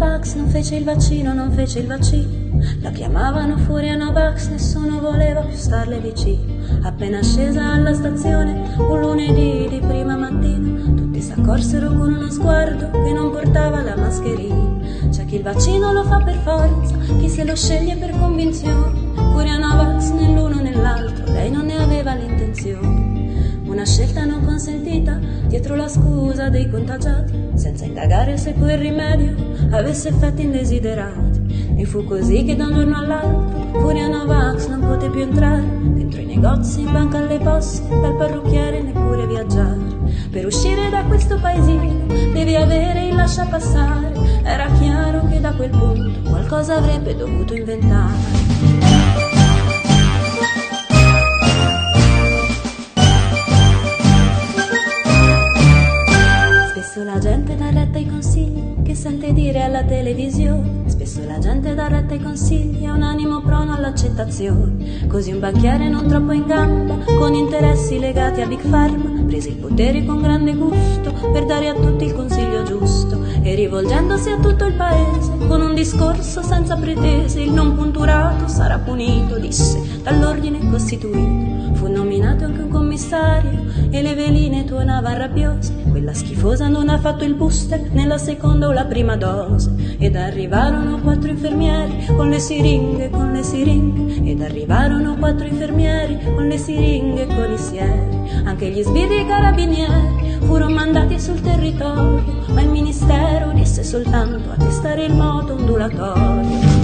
Novax, non fece il vaccino, non fece il vaccino. La chiamavano Furia Novax, nessuno voleva più starle vicino. Appena scesa alla stazione, un lunedì di prima mattina, tutti s'accorsero con uno sguardo che non portava la mascherina. C'è chi il vaccino lo fa per forza, chi se lo sceglie per convinzione. Furia Novax nell'uno nell'altro, lei non ne aveva l'intenzione. Consentita dietro la scusa dei contagiati, senza indagare se quel rimedio avesse effetti indesiderati. E fu così che da un giorno all'altro Furia Novax non poté più entrare dentro i negozi, in banca alle poste, dal parrucchiere neppure viaggiare. Per uscire da questo paesino devi avere il lascia passare. Era chiaro che da quel punto qualcosa avrebbe dovuto inventare. Spesso la gente dà retta ai consigli che sente dire alla televisione. Spesso la gente dà retta ai consigli a un animo prono all'accettazione. Così un banchiere non troppo in gamba, con interessi legati a Big Pharma, prese il potere con grande gusto per dare a tutti il consiglio giusto. E rivolgendosi a tutto il paese, con un discorso senza pretese, il non punturato sarà punito, disse, dall'ordine costituito. Fu nominato anche un commissario e le veline tuonava rabbiose. Quella schifosa non ha fatto il booster nella seconda o la prima dose. Ed arrivarono quattro infermieri con le siringhe, con le siringhe. Ed arrivarono quattro infermieri con le siringhe e con i sieri. Anche gli sbirri carabinieri furono mandati sul territorio, ma il ministero disse soltanto a testare il moto ondulatorio.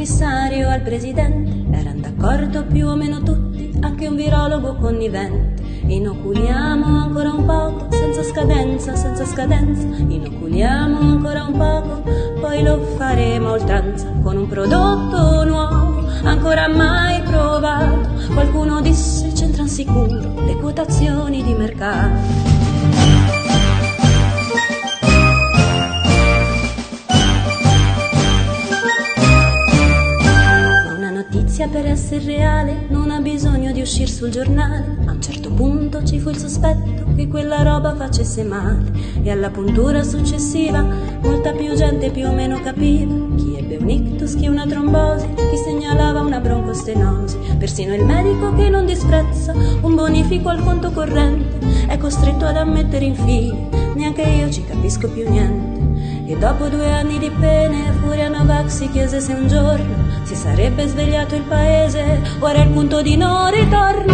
Commissario al presidente, erano d'accordo più o meno tutti, anche un virologo connivente. Inoculiamo ancora un poco, senza scadenza, senza scadenza, inoculiamo ancora un poco, poi lo faremo a oltranza con un prodotto nuovo, ancora mai provato. Qualcuno disse c'entrano sicuro le quotazioni di mercato. Per essere reale non ha bisogno di uscire sul giornale. A un certo punto ci fu il sospetto che quella roba facesse male e alla puntura successiva molta più gente più o meno capiva chi ebbe un ictus, chi una trombosi, chi segnalava una broncostenosi. Persino il medico che non disprezza un bonifico al conto corrente è costretto ad ammettere infine neanche io ci capisco più niente. E dopo due anni di pene, Furia Novak si chiese se un giorno si sarebbe svegliato il paese o era il punto di non ritorno.